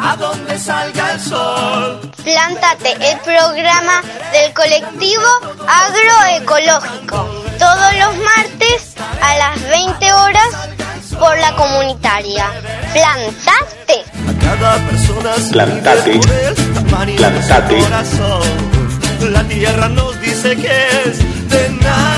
a donde salga el sol. Plántate, el programa del colectivo agroecológico. Todos los martes a las 20 horas por la comunitaria. Plantate. A cada persona se Plantate. Plantate. La tierra nos dice que es de nadie.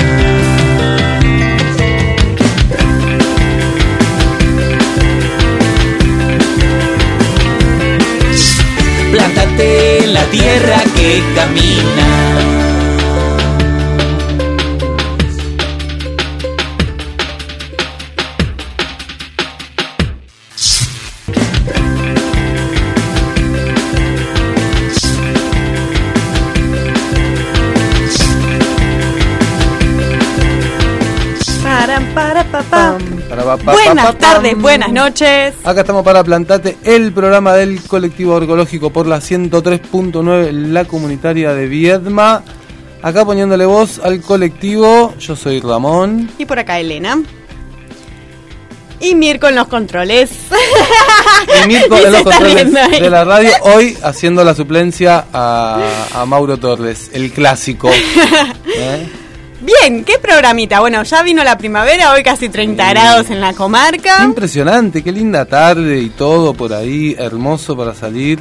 La tierra que camina. Para, pa, pa, Buenas pa, tardes, buenas noches. Acá estamos para Plantate, el programa del colectivo agroecológico por la 103.9, la comunitaria de Viedma. Acá poniéndole voz al colectivo, yo soy Ramón. Y por acá Elena. Y Mirko en los controles. Y Mirko se los controles de la radio, hoy haciendo la suplencia a, a Mauro Torres, el clásico. Bien, qué programita. Bueno, ya vino la primavera, hoy casi 30 grados en la comarca. Impresionante, qué linda tarde y todo por ahí, hermoso para salir,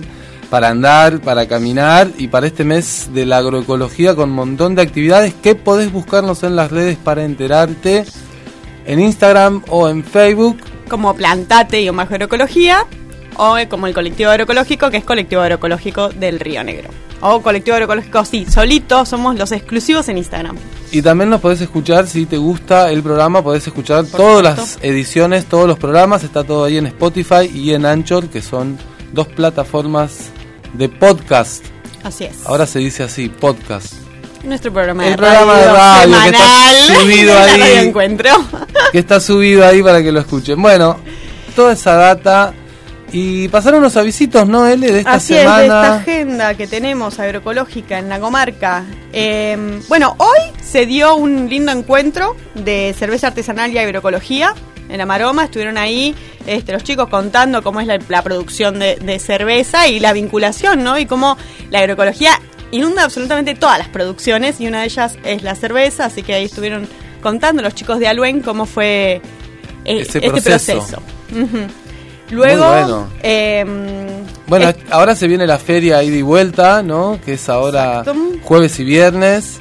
para andar, para caminar y para este mes de la agroecología con un montón de actividades que podés buscarnos en las redes para enterarte en Instagram o en Facebook. Como Plantate y Omajo Agroecología. O como el colectivo agroecológico, que es colectivo agroecológico del Río Negro. O colectivo agroecológico, sí, solito, somos los exclusivos en Instagram. Y también nos podés escuchar, si te gusta el programa, podés escuchar todas supuesto. las ediciones, todos los programas, está todo ahí en Spotify y en Anchor, que son dos plataformas de podcast. Así es. Ahora se dice así, podcast. Nuestro programa El de programa radio, de radio que está subido ahí. Encuentro. que está subido ahí para que lo escuchen. Bueno, toda esa data. Y pasaron unos avisitos, ¿no, L? De esta Así es, de esta semana. agenda que tenemos agroecológica en la comarca. Eh, bueno, hoy se dio un lindo encuentro de cerveza artesanal y agroecología en la Maroma. Estuvieron ahí este, los chicos contando cómo es la, la producción de, de cerveza y la vinculación, ¿no? Y cómo la agroecología inunda absolutamente todas las producciones y una de ellas es la cerveza. Así que ahí estuvieron contando los chicos de Aluen cómo fue eh, este proceso. proceso. Luego, Muy bueno. em, Bueno, es- ahora se viene la feria ida y vuelta, ¿no? Que es ahora Exacto. jueves y viernes.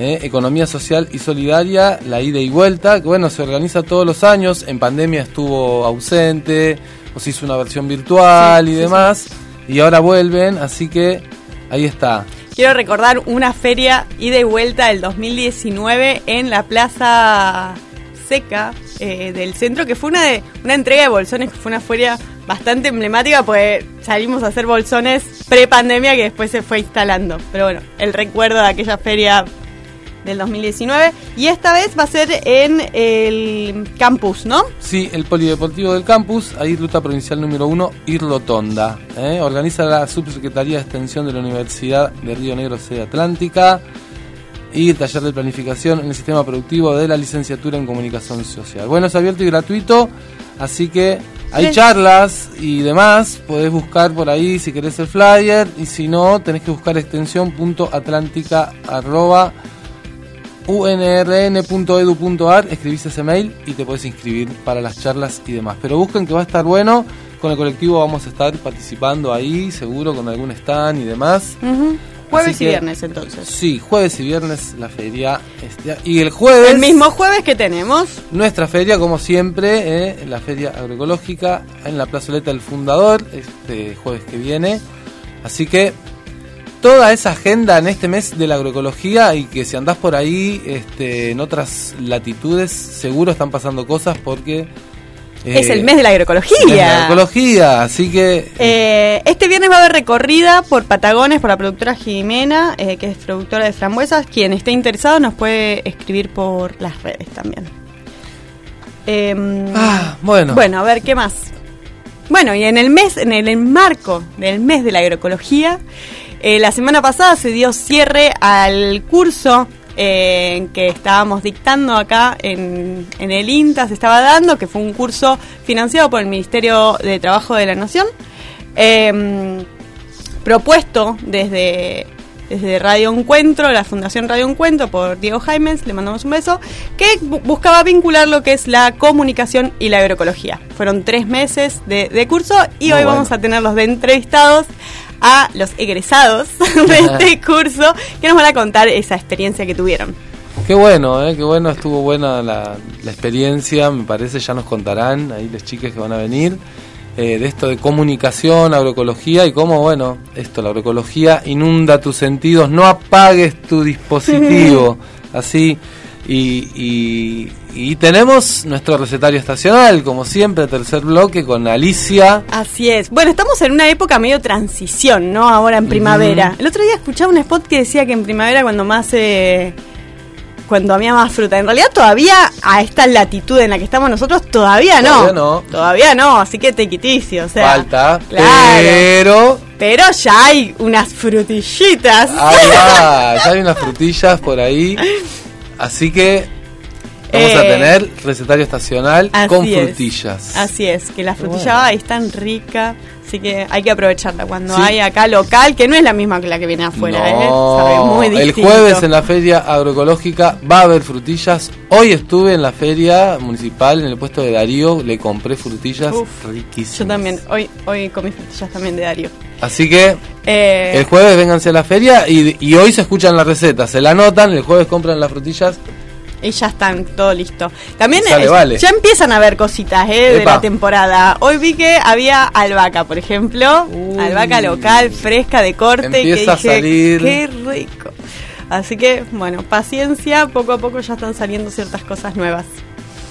¿eh? Economía social y solidaria, la ida y vuelta, que bueno, se organiza todos los años. En pandemia estuvo ausente, o se hizo una versión virtual Sí, y sí, demás. Y ahora vuelven, así que ahí está. Quiero recordar una feria ida y vuelta del 2019 en la Plaza Seca eh, del centro, que fue una, de, una entrega de bolsones, que fue una feria bastante emblemática, pues salimos a hacer bolsones pre-pandemia que después se fue instalando. Pero bueno, el recuerdo de aquella feria del 2019. Y esta vez va a ser en el campus, ¿no? Sí, el Polideportivo del Campus, ahí ruta provincial número 1, Irlotonda. ¿eh? Organiza la Subsecretaría de Extensión de la Universidad de Río Negro Sede Atlántica y el taller de planificación en el sistema productivo de la licenciatura en comunicación social. Bueno, es abierto y gratuito, así que hay Sí. charlas y demás, podés buscar por ahí si querés el flyer y si no, tenés que buscar extensión atlántica unrn.edu.ar, escribís ese mail y te puedes inscribir para las charlas y demás. Pero busquen que va a estar bueno, con el colectivo vamos a estar participando ahí, seguro con algún stand y demás. Jueves y viernes entonces. Sí, jueves y viernes la feria. este, y el jueves, El mismo jueves que tenemos. nuestra feria, como siempre, eh, la feria agroecológica en la plazoleta del fundador, este jueves que viene. Así que toda esa agenda en este mes de la agroecología y que si andás por ahí este, en otras latitudes seguro están pasando cosas porque... eh, es el mes de la agroecología. es el mes de la agroecología, así que... Eh, este viernes va a haber recorrida por Patagones por la productora Jimena, eh, que es productora de frambuesas. Quien esté interesado nos puede escribir por las redes también. Em, Ah, bueno. Bueno, a ver, ¿qué más? Bueno, y en el mes, en el marco del mes de la agroecología, eh, la semana pasada se dio cierre al curso eh, que estábamos dictando acá en, el INTA, se estaba dando, que fue un curso financiado por el Ministerio de Trabajo de la Nación, eh, propuesto desde, desde Radio Encuentro, la Fundación Radio Encuentro, por Diego Jaimes, le mandamos un beso, que bu- buscaba vincular lo que es la comunicación y la agroecología. Fueron tres meses de, de curso y Muy hoy bueno. vamos a tenerlos de entrevistados a los egresados de este curso que nos van a contar esa experiencia que tuvieron. Qué bueno, eh, qué bueno, estuvo buena la, la experiencia, me parece, ya nos contarán ahí las chicas que van a venir, eh, de esto de comunicación, agroecología y cómo, bueno, esto, la agroecología inunda tus sentidos, no apagues tu dispositivo, así, y, y, y tenemos nuestro recetario estacional, como siempre, tercer bloque con Alicia. Así es. Bueno, estamos en una época medio transición, ¿no? Ahora en primavera. El otro día escuchaba un spot que decía que en primavera cuando más... eh, cuando había más fruta. En realidad todavía a esta latitud en la que estamos nosotros todavía no. Todavía no. Todavía no, así que te quiticio, o sea. Falta, Claro. pero Pero ya hay unas frutillitas. Ahí va, ya hay unas frutillas por ahí. Así que vamos a Eh, tener recetario estacional con es. frutillas. Así es, que la frutilla bueno. es tan rica, así que hay que aprovecharla cuando Sí. hay acá local, que no es la misma que la que viene afuera, ¿eh? Sabe muy el jueves en la feria agroecológica va a haber frutillas. Hoy estuve en la feria municipal, en el puesto de Darío, le compré frutillas Uf, riquísimas. Yo también, hoy, hoy comí frutillas también de Darío. Así que Eh, el jueves vénganse a la feria y, y hoy se escuchan las recetas, se la anotan, el jueves compran las frutillas. Y ya están, todo listo. También Sale, eh, vale. ya empiezan a ver cositas eh, de la temporada. Hoy vi que había albahaca, por ejemplo. Uy. Albahaca local, fresca, de corte. Empieza a que dije, salir. Qué rico. Así que, bueno, paciencia. Poco a poco ya están saliendo ciertas cosas nuevas.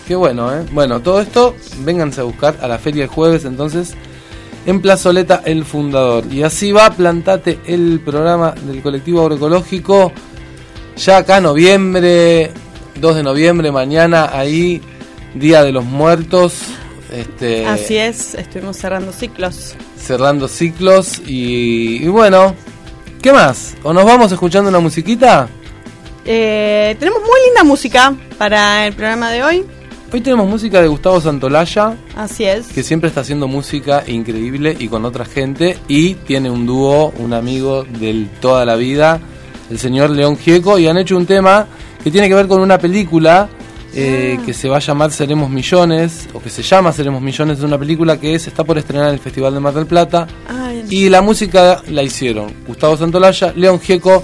Qué bueno, ¿eh? Bueno, todo esto, vénganse a buscar a la feria el jueves, entonces, en Plazoleta El Fundador. Y así va, plantate el programa del colectivo agroecológico. Ya acá noviembre, 2 de noviembre, mañana, ahí, Día de los Muertos. Este, Así es, estuvimos cerrando ciclos. Cerrando ciclos. Y, y bueno, ¿qué más? ¿O nos vamos escuchando una musiquita? Eh, tenemos muy linda música para el programa de hoy. Hoy tenemos música de Gustavo Santolaya. Así es. que siempre está haciendo música increíble y con otra gente y tiene un dúo, un amigo de toda la vida, el señor León Gieco y han hecho un tema que tiene que ver con una película eh, que se va a llamar Seremos Millones o que se llama Seremos Millones, es una película que se está por estrenar en el Festival de Mar del Plata Ay, y la música la hicieron Gustavo Santolaya, León Gieco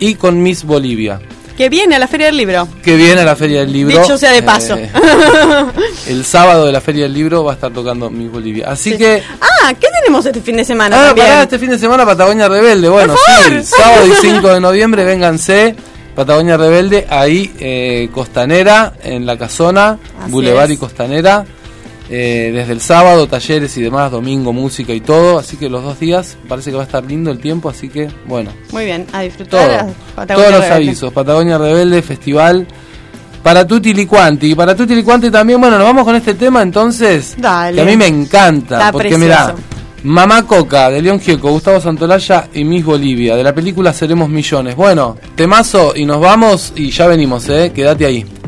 y con Miss Bolivia. que viene a la Feria del Libro. Que viene a la Feria del Libro. Dicho sea de paso. Eh, el sábado de la Feria del Libro va a estar tocando Miss Bolivia. Así que Ah, ¿qué tenemos este fin de semana Ah, también? pará, este fin de semana Patagonia Rebelde. Bueno, sí, sábado y 5 de noviembre, vénganse. Patagonia Rebelde, ahí, eh, Costanera, en la casona, Así Boulevard es. y Costanera. eh, desde el sábado, talleres y demás, domingo, música y todo. Así que los dos días parece que va a estar lindo el tiempo. Así que, bueno, Muy bien, a disfrutar. todo. Todos los Rebelde. avisos. Patagonia Rebelde, festival. Para Tutti Liquanti. Y para Tutti Liquanti también, bueno, nos vamos con este tema entonces. Dale. Que a mí me encanta. Está porque precioso. Mamá Coca, de León Gieco, Gustavo Santolaya y Miss Bolivia, de la película Seremos Millones. Bueno, temazo y nos vamos y ya venimos, eh. Quédate ahí.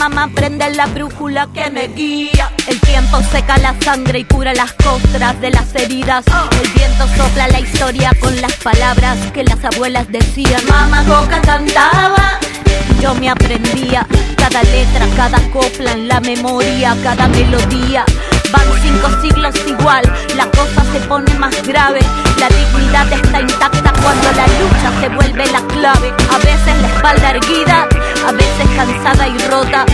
Pachamama prenden la brújula que me guía. El tiempo seca la sangre y cura las costras de las heridas. El viento sopla la historia con las palabras que las abuelas decían. Mamá Coca cantaba. Yo me aprendía cada letra, cada copla en la memoria, cada melodía. Van cinco siglos igual, la cosa se pone más grave. La dignidad está intacta cuando la lucha se vuelve la clave. A veces la espalda erguida, a veces cansada y rota.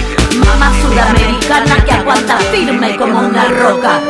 Mamá sudamericana que aguanta firme como una roca.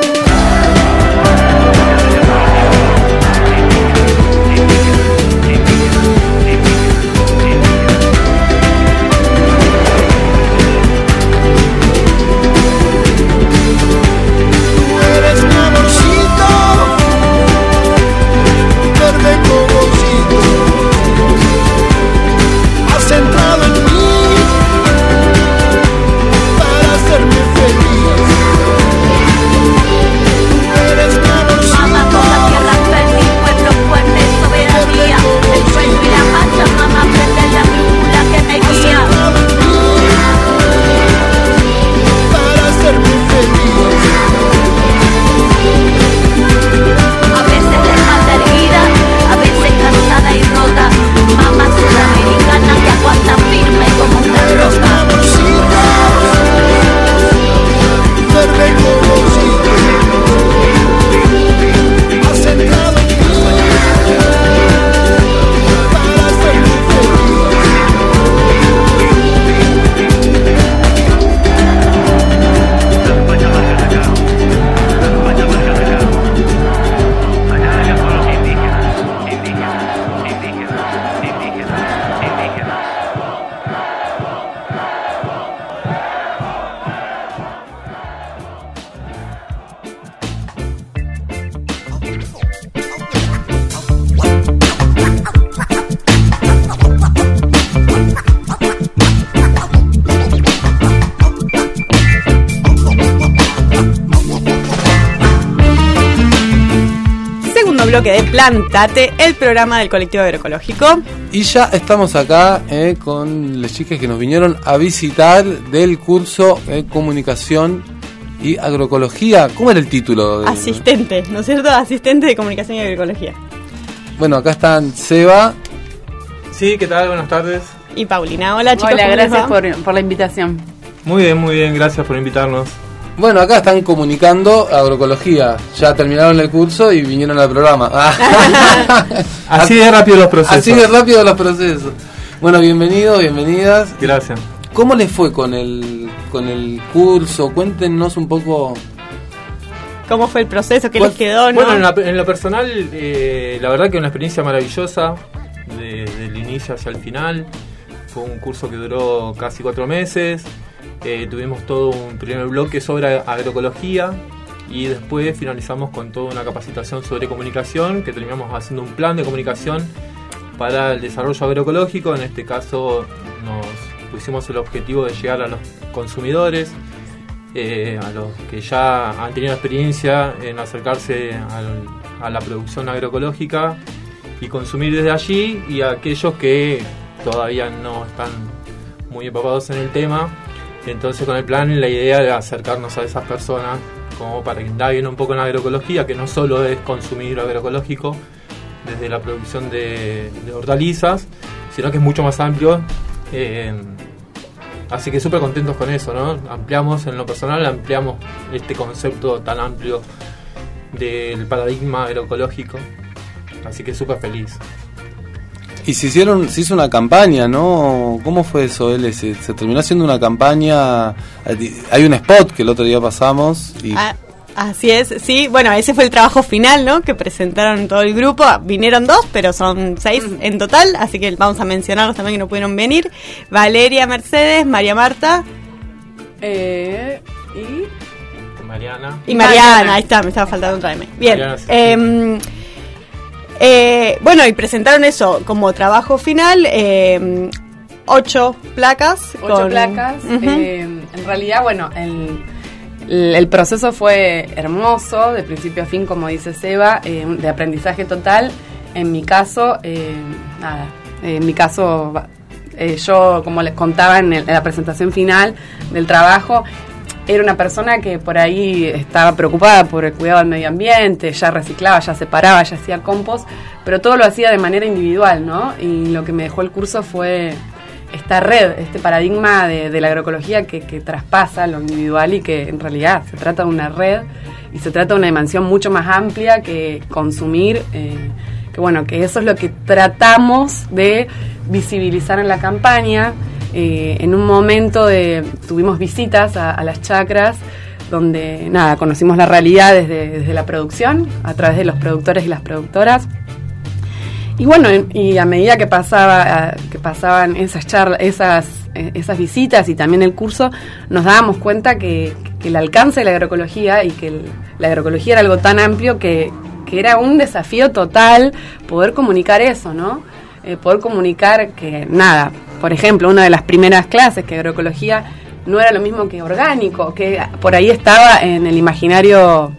Plantate, el programa del colectivo agroecológico. Y ya estamos acá eh, con las chicas que nos vinieron a visitar del curso eh, Comunicación y Agroecología. ¿Cómo era el título? de- Asistente, ¿no es cierto? Asistente de comunicación y agroecología. Bueno, acá están Seba. Sí, ¿qué tal? Buenas tardes. Y Paulina, hola chicos. Hola, ¿cómo les gracias por la invitación. Muy bien, muy bien, gracias por invitarnos. Bueno, acá están comunicando agroecología. Ya terminaron el curso y vinieron al programa. Ah. Así de rápido los procesos. Así de rápido los procesos. Bueno, bienvenidos, bienvenidas. Gracias. ¿Cómo les fue con el, con el curso? Cuéntenos un poco. ¿Cómo fue el proceso? ¿Qué ¿Cuál- les quedó? no? Bueno, en, la- en lo personal, eh, la verdad que una experiencia maravillosa, de- del inicio hacia el final. Fue un curso que duró casi cuatro meses. Eh, tuvimos todo un primer bloque sobre agroecología y después finalizamos con toda una capacitación sobre comunicación, que terminamos haciendo un plan de comunicación para el desarrollo agroecológico. En este caso nos pusimos el objetivo de llegar a los consumidores, eh, a los que ya han tenido experiencia en acercarse a la producción agroecológica y consumir desde allí y a aquellos que todavía no están muy empapados en el tema. Entonces con el plan la idea era acercarnos a esas personas como para que indaguen un poco en la agroecología, que no solo es consumir agroecológico desde la producción de, hortalizas, sino que es mucho más amplio. eh, así que súper contentos con eso, ¿no? Ampliamos en lo personal, ampliamos este concepto tan amplio del paradigma agroecológico. Así que súper feliz. Y se hicieron, se hizo una campaña, ¿no? ¿Cómo fue eso, L? Se, se terminó haciendo una campaña. Hay un spot que el otro día pasamos y Ah, así es, sí. Bueno, ese fue el trabajo final, ¿no? Que presentaron todo el grupo. Vinieron dos, pero son seis en total, así que vamos a mencionarlos también que no pudieron venir. Valeria Mercedes, María Marta Eh, y Mariana. y Mariana. Ahí está, me estaba faltando otra M. Bien. Mariana, sí. em, eh, bueno, y presentaron eso como trabajo final. em, ocho placas. ocho con- placas. Eh, en realidad, bueno, el, el, proceso fue hermoso, de principio a fin, como dice Seba, un- de aprendizaje total. En mi caso, eh, nada, en mi caso, eh, yo, como les contaba en, el- en la presentación final del trabajo, era una persona que por ahí estaba preocupada por el cuidado del medio ambiente, ya reciclaba, ya separaba, ya hacía compost, pero todo lo hacía de manera individual, ¿no? Y lo que me dejó el curso fue esta red, este paradigma de, la agroecología que, que traspasa lo individual y que en realidad se trata de una red y se trata de una dimensión mucho más amplia que consumir, eh, que bueno, que eso es lo que tratamos de visibilizar en la campaña. Eh, en un momento de, tuvimos visitas a, las chacras donde nada, conocimos la realidad desde, la producción, a través de los productores y las productoras. Y bueno, en- y a medida que pasaba, que pasaban esas charlas, esas, eh, esas visitas y también el curso, nos dábamos cuenta que, el alcance de la agroecología y que la agroecología era algo tan amplio que, que era un desafío total poder comunicar eso, ¿no? Eh, poder comunicar que nada, por ejemplo, una de las primeras clases que agroecología no era lo mismo que orgánico, que por ahí estaba en el imaginario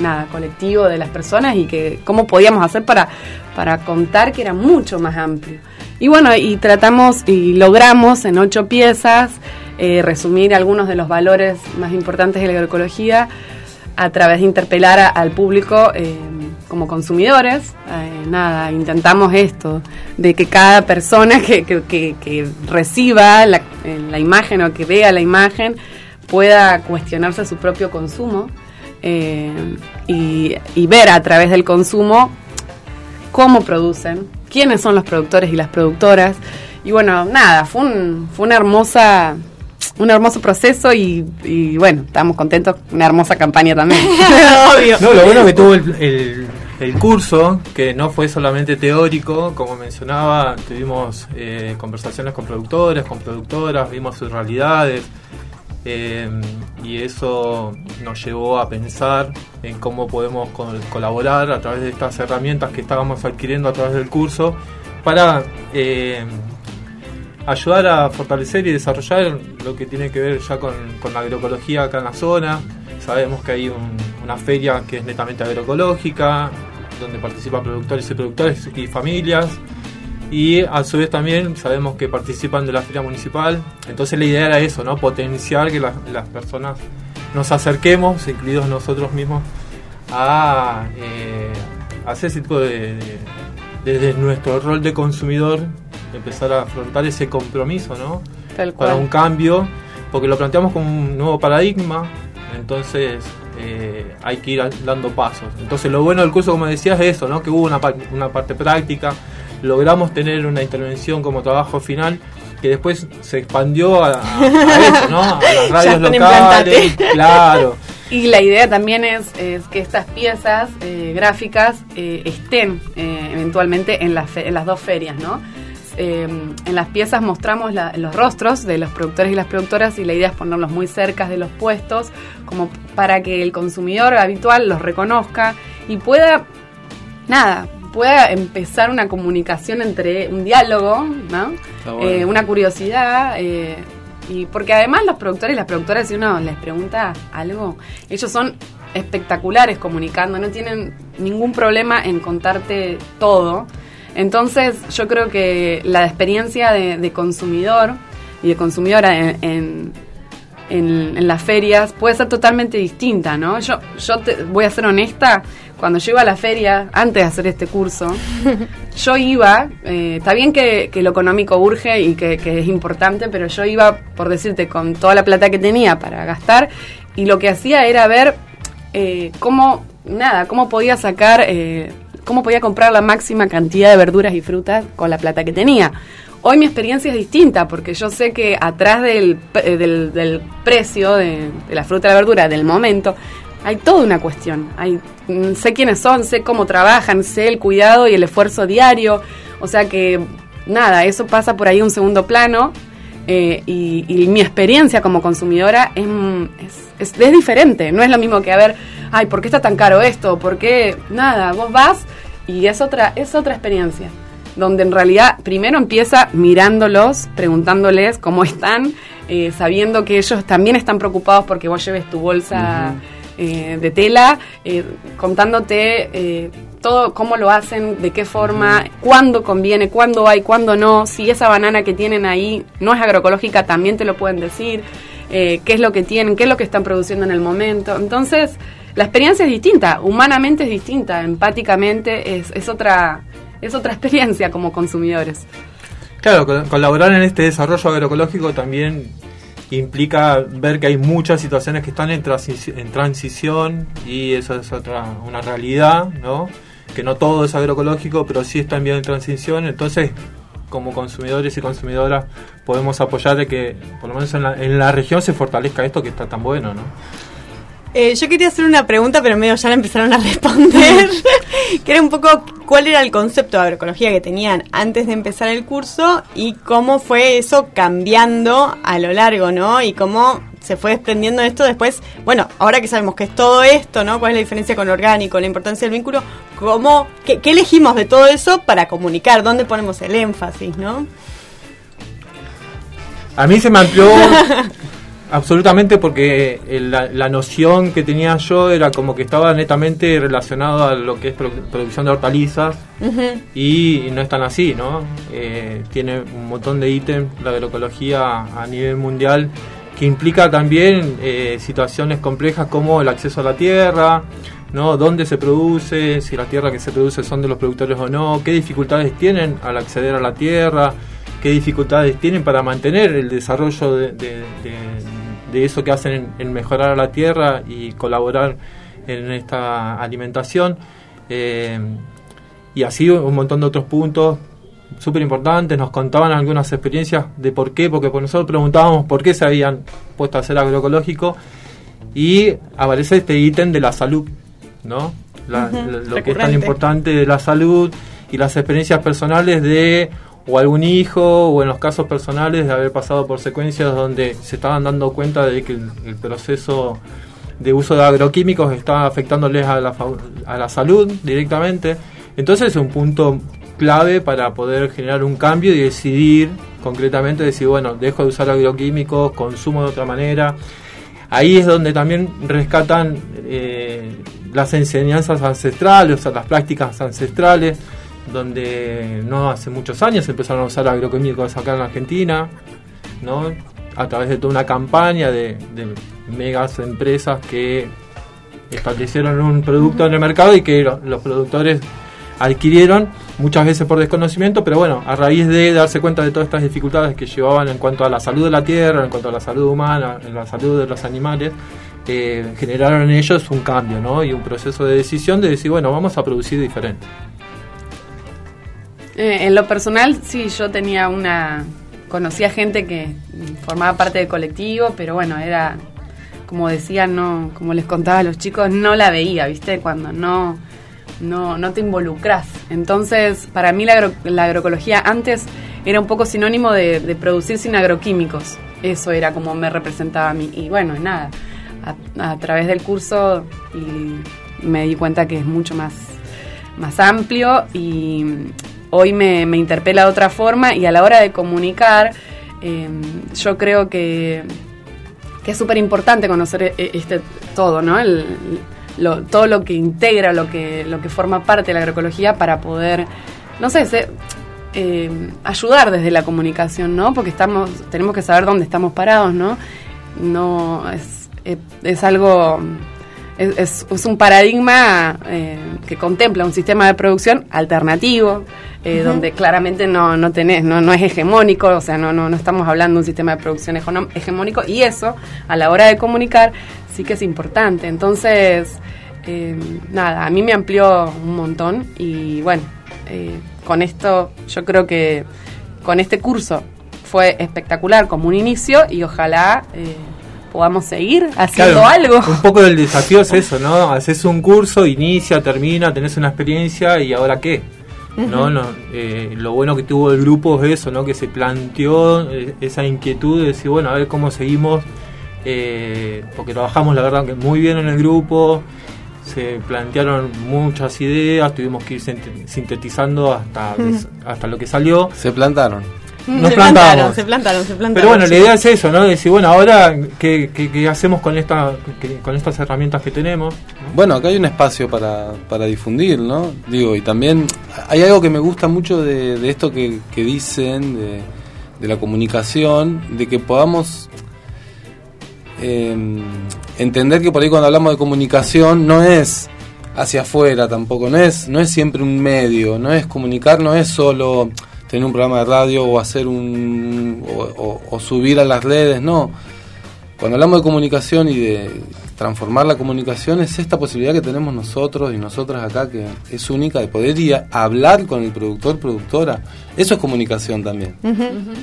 nada colectivo de las personas y que cómo podíamos hacer para para contar que era mucho más amplio. Y bueno y tratamos y logramos en ocho piezas eh, resumir algunos de los valores más importantes de la agroecología a través de interpelar al público eh, como consumidores. Eh, nada, intentamos esto, de que cada persona que, que- que- que reciba la, eh, la imagen o que vea la imagen pueda cuestionarse su propio consumo eh, y, y ver a través del consumo cómo producen, quiénes son los productores y las productoras. Y bueno, nada, fue, un, fue una hermosa un hermoso proceso y, y bueno, estamos contentos, una hermosa campaña también. No, lo bueno que tuvo el, el- el curso, que no fue solamente teórico, como mencionaba, tuvimos eh, conversaciones con productores, con productoras, vimos sus realidades, eh, y eso nos llevó a pensar en cómo podemos col- colaborar a través de estas herramientas que estábamos adquiriendo a través del curso para eh, ayudar a fortalecer y desarrollar lo que tiene que ver ya con, con la agroecología acá en la zona. Sabemos que hay un- una feria que es netamente agroecológica, donde participan productores y productores y familias. Y a su vez también sabemos que participan de la feria municipal. Entonces la idea era eso, ¿no? Potenciar que las, las personas nos acerquemos, incluidos nosotros mismos, a eh, hacer ese tipo de, de- desde nuestro rol de consumidor, empezar a afrontar ese compromiso, ¿no? Tal Para cual. un cambio, porque lo planteamos como un nuevo paradigma, entonces eh, hay que ir dando pasos. Entonces lo bueno del curso, como decías, es eso, ¿no? Que hubo una, pa- una parte práctica, logramos tener una intervención como trabajo final que después se expandió a, a- eso, ¿no? A las radios locales, implantate. claro. Y la idea también es, es que estas piezas eh, gráficas eh, estén eh, eventualmente en las dos ferias, ¿no? Eh, en las piezas mostramos la- los rostros de los productores y las productoras y la idea es ponerlos muy cerca de los puestos como para que el consumidor habitual los reconozca y pueda, nada, pueda empezar una comunicación entre un diálogo, ¿no? Está bueno. Eh, una curiosidad. eh, y porque además los productores y las productoras, si uno les pregunta algo, ellos son espectaculares comunicando, no tienen ningún problema en contarte todo. Entonces yo creo que la experiencia de, de consumidor y de consumidora en, en, en- en las ferias puede ser totalmente distinta, ¿no? Yo, yo te, voy a ser honesta, cuando yo iba a la feria, antes de hacer este curso, yo iba, eh, está bien que, que lo económico urge y que, que es importante, pero yo iba, por decirte, con toda la plata que tenía para gastar y lo que hacía era ver eh, cómo, nada, cómo podía sacar, eh, cómo podía comprar la máxima cantidad de verduras y frutas con la plata que tenía. Hoy mi experiencia es distinta porque yo sé que atrás del, eh, del, del precio de, la fruta y la verdura del momento hay toda una cuestión. Hay, mm, sé quiénes son, sé cómo trabajan, sé el cuidado y el esfuerzo diario. O sea que, nada, eso pasa por ahí un segundo plano. Eh, y, y mi experiencia como consumidora es, es, es- es diferente. No es lo mismo que, a ver, ay, ¿por qué está tan caro esto? ¿Por qué? Nada, vos vas y es otra, es otra experiencia. Donde en realidad primero empieza mirándolos, preguntándoles cómo están, eh, sabiendo que ellos también están preocupados porque vos lleves tu bolsa eh, de tela, contándote todo cómo lo hacen, de qué forma, cuándo conviene, cuándo hay, cuándo no, si esa banana que tienen ahí no es agroecológica, también te lo pueden decir, eh, qué es lo que tienen, qué es lo que están produciendo en el momento. Entonces, la experiencia es distinta, humanamente es distinta, empáticamente es, es otra es otra experiencia como consumidores. Claro, col- colaborar en este desarrollo agroecológico también implica ver que hay muchas situaciones que están en transición y eso es otra una realidad, ¿no? Que no todo es agroecológico, pero sí está en vía de transición, entonces como consumidores y consumidoras podemos apoyar de que por lo menos en la, en la región se fortalezca esto que está tan bueno, ¿no? Eh, yo quería hacer una pregunta, pero medio ya la empezaron a responder. que era un poco cuál era el concepto de agroecología que tenían antes de empezar el curso y cómo fue eso cambiando a lo largo, ¿no? Y cómo se fue desprendiendo esto después. Bueno, ahora que sabemos que es todo esto, ¿no? ¿Cuál es la diferencia con lo orgánico, la importancia del vínculo? ¿Cómo, qué, qué elegimos de todo eso para comunicar? ¿Dónde ponemos el énfasis, no? A mí se me amplió absolutamente porque el- la, la noción que tenía yo era como que estaba netamente relacionado a lo que es produ- producción de hortalizas y no es tan así, ¿no? Eh, tiene un montón de ítems la agroecología a nivel mundial implica también eh, situaciones complejas como el acceso a la tierra, ¿no? ¿Dónde se produce? Si las tierras que se produce son de los productores o no, qué dificultades tienen al acceder a la tierra, qué dificultades tienen para mantener el desarrollo de, eso que hacen en, en mejorar a la tierra y colaborar en esta alimentación. Eh, y así un montón de otros puntos súper importantes. Nos contaban algunas experiencias de por qué, porque por nosotros preguntábamos por qué se habían puesto a hacer agroecológico y aparece este ítem de la salud, ¿no? La- lo- que es tan importante de la salud y las experiencias personales de o algún hijo o en los casos personales de haber pasado por secuencias donde se estaban dando cuenta de que el, el proceso de uso de agroquímicos está afectándoles a la, a la salud directamente. Entonces es un punto clave para poder generar un cambio y decidir concretamente, decir, bueno, dejo de usar agroquímicos, consumo de otra manera. Ahí es donde también rescatan eh, las enseñanzas ancestrales, o sea, las prácticas ancestrales, donde no hace muchos años empezaron a usar agroquímicos acá en la Argentina, ¿no? a través de toda una campaña de, megas empresas que establecieron un producto en el mercado y que lo- los productores adquirieron muchas veces por desconocimiento, pero bueno, a raíz de darse cuenta de todas estas dificultades que llevaban en cuanto a la salud de la tierra, en cuanto a la salud humana, en la salud de los animales, eh, generaron en ellos un cambio, ¿no? Y un proceso de decisión de decir, bueno, vamos a producir diferente. Eh, en lo personal, sí, yo tenía una. Conocía gente que formaba parte del colectivo, pero bueno, era. Como decía, no. Como les contaba a los chicos, no la veía, ¿viste? Cuando no. No, no te involucras. Entonces, para mí la, agro- la agroecología antes era un poco sinónimo de, producir sin agroquímicos. Eso era como me representaba a mí. Y bueno, nada, a, través del curso y me di cuenta que es mucho más, más amplio y hoy me, interpela de otra forma y a la hora de comunicar, eh, yo creo que, que es súper importante conocer e- este todo, ¿no? Lo- todo lo que integra, lo que, lo que forma parte de la agroecología para poder, no sé, se- eh, ayudar desde la comunicación, ¿no? Porque estamos, tenemos que saber dónde estamos parados, ¿no? No es, eh, es algo es, un paradigma eh, que contempla un sistema de producción alternativo, eh, donde claramente no, no tenés, no, no es hegemónico, o sea, no, no, no estamos hablando de un sistema de producción hegemónico, y eso, a la hora de comunicar, sí que es importante. Entonces, eh, nada, a mí me amplió un montón, y bueno, eh, con esto yo creo que con este curso fue espectacular como un inicio, y ojalá... eh, podamos seguir haciendo Claro, algo. Un poco del desafío es eso, ¿no? Haces un curso, inicia, termina, tenés una experiencia y ahora qué. ¿no? No eh, lo bueno que tuvo el grupo es eso, ¿no? Que se planteó eh, esa inquietud de decir, bueno, a ver cómo seguimos, eh, porque trabajamos la verdad que muy bien en el grupo, se plantearon muchas ideas, tuvimos que ir sinte- sintetizando hasta, hasta lo que salió. Se plantaron. nos se plantamos. plantaron, se plantaron, se plantaron. Pero bueno, la idea es eso, ¿no? Decir, bueno, ahora, ¿qué, qué, qué hacemos con, esta, que- con estas herramientas que tenemos? Bueno, acá hay un espacio para, para difundir, ¿no? Digo, y también hay algo que me gusta mucho de, de esto que, que dicen, de, de la comunicación, de que podamos eh, entender que por ahí cuando hablamos de comunicación no es hacia afuera tampoco, no es, no es siempre un medio, no es comunicar, no es solo tener un programa de radio o hacer un o subir a las redes, no. Cuando hablamos de comunicación y de transformar la comunicación es esta posibilidad que tenemos nosotros y nosotras acá que es única de poder ir a hablar con el productor, productora. Eso es comunicación también.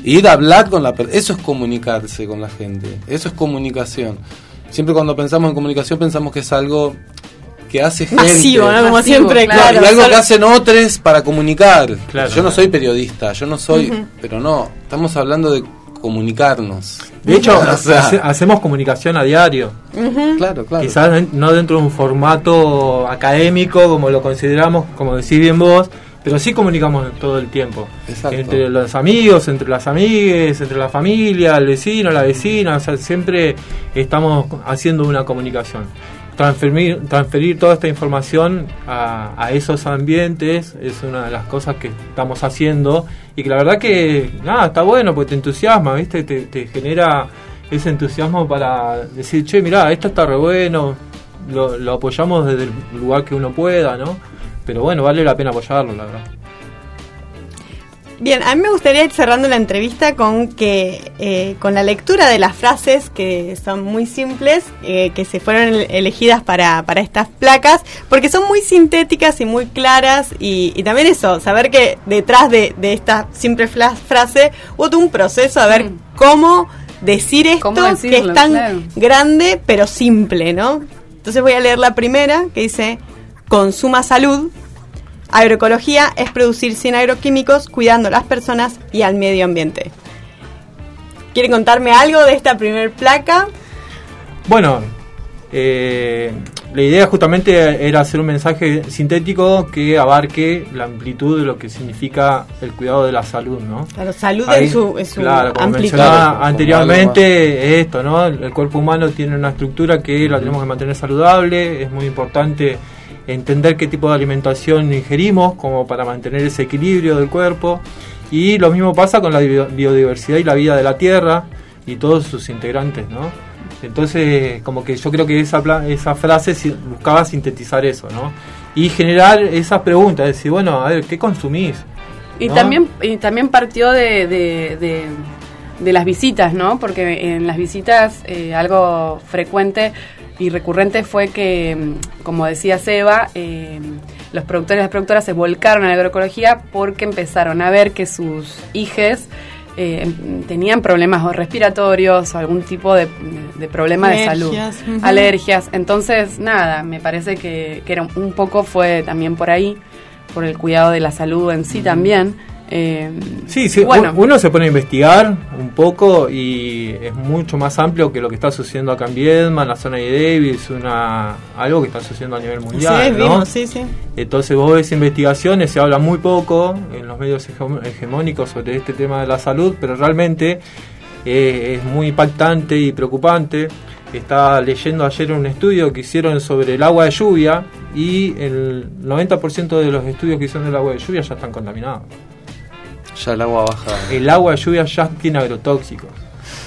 Ir a hablar con la persona, eso es comunicarse con la gente, eso es comunicación. Siempre cuando pensamos en comunicación pensamos que es algo que hace gente. Masivo, ¿no? Como Masivo, siempre, claro. claro. y algo que hacen otros para comunicar. Claro, yo no claro. soy periodista, yo no soy, pero no, estamos hablando de comunicarnos. De hecho, O sea, hace- hacemos comunicación a diario. Claro, claro. Quizás no dentro de un formato académico como lo consideramos, como decís bien vos, pero sí comunicamos todo el tiempo. Exacto. Entre los amigos, entre las amigues, entre la familia, el vecino, la vecina, o sea, siempre estamos haciendo una comunicación. Transferir, transferir toda esta información a, esos ambientes es una de las cosas que estamos haciendo y que la verdad que nada, está bueno porque te entusiasma, ¿viste? Te, te genera ese entusiasmo para decir, che, mirá, esto está re bueno, lo, lo apoyamos desde el lugar que uno pueda, ¿no? Pero bueno, vale la pena apoyarlo, la verdad. Bien, a mí me gustaría ir cerrando la entrevista con que eh, con la lectura de las frases que son muy simples, eh, que se fueron ele- elegidas para, para estas placas, porque son muy sintéticas y muy claras, y, y también eso, saber que detrás de, de esta simple frase hubo un proceso a ver Mm. cómo decir esto, ¿Cómo que es tan Claro. grande pero simple, ¿no? Entonces voy a leer la primera, que dice, consuma salud, Agroecología es producir sin agroquímicos, cuidando a las personas y al medio ambiente. ¿Quieren contarme algo de esta primer placa? Bueno, eh, la idea justamente era hacer un mensaje sintético que abarque la amplitud de lo que significa el cuidado de la salud, ¿no? Claro, salud Ahí, en su, en su claro, como amplitud. mencionaba anteriormente, es esto, ¿no? El cuerpo humano tiene una estructura que la tenemos que mantener saludable, es muy importante entender qué tipo de alimentación ingerimos como para mantener ese equilibrio del cuerpo y lo mismo pasa con la bio- biodiversidad y la vida de la tierra y todos sus integrantes, ¿no? Entonces, como que yo creo que esa, esa frase buscaba sintetizar eso, ¿no? Y generar esas preguntas, decir, bueno, a ver, ¿qué consumís? Y ¿no? también y también partió de, de, de- de las visitas, ¿no? Porque en las visitas eh, algo frecuente y recurrente fue que, mm, como decía Seba, eh, los productores y las productoras se volcaron a la agroecología porque empezaron a ver que sus hijes eh, em- tenían problemas o respiratorios o algún tipo de, de problema de salud, Alergias. Entonces, nada, me parece que, que era un- un poco fue también por ahí, por el cuidado de la salud en sí también. Eh, Sí, sí, bueno, uno se pone a investigar un poco y es mucho más amplio que lo que está sucediendo acá en Viedma, en la zona de Davis, una, algo que está sucediendo a nivel mundial. Sí, ¿no? vimos, sí, sí. Entonces vos ves investigaciones, se habla muy poco en los medios hegem- hegemónicos sobre este tema de la salud, pero realmente eh, es muy impactante y preocupante. Estaba leyendo ayer un estudio que hicieron sobre el agua de lluvia y el 90% de los estudios que hicieron del agua de lluvia ya están contaminados. Ya el agua baja. El agua de lluvia ya tiene agrotóxicos.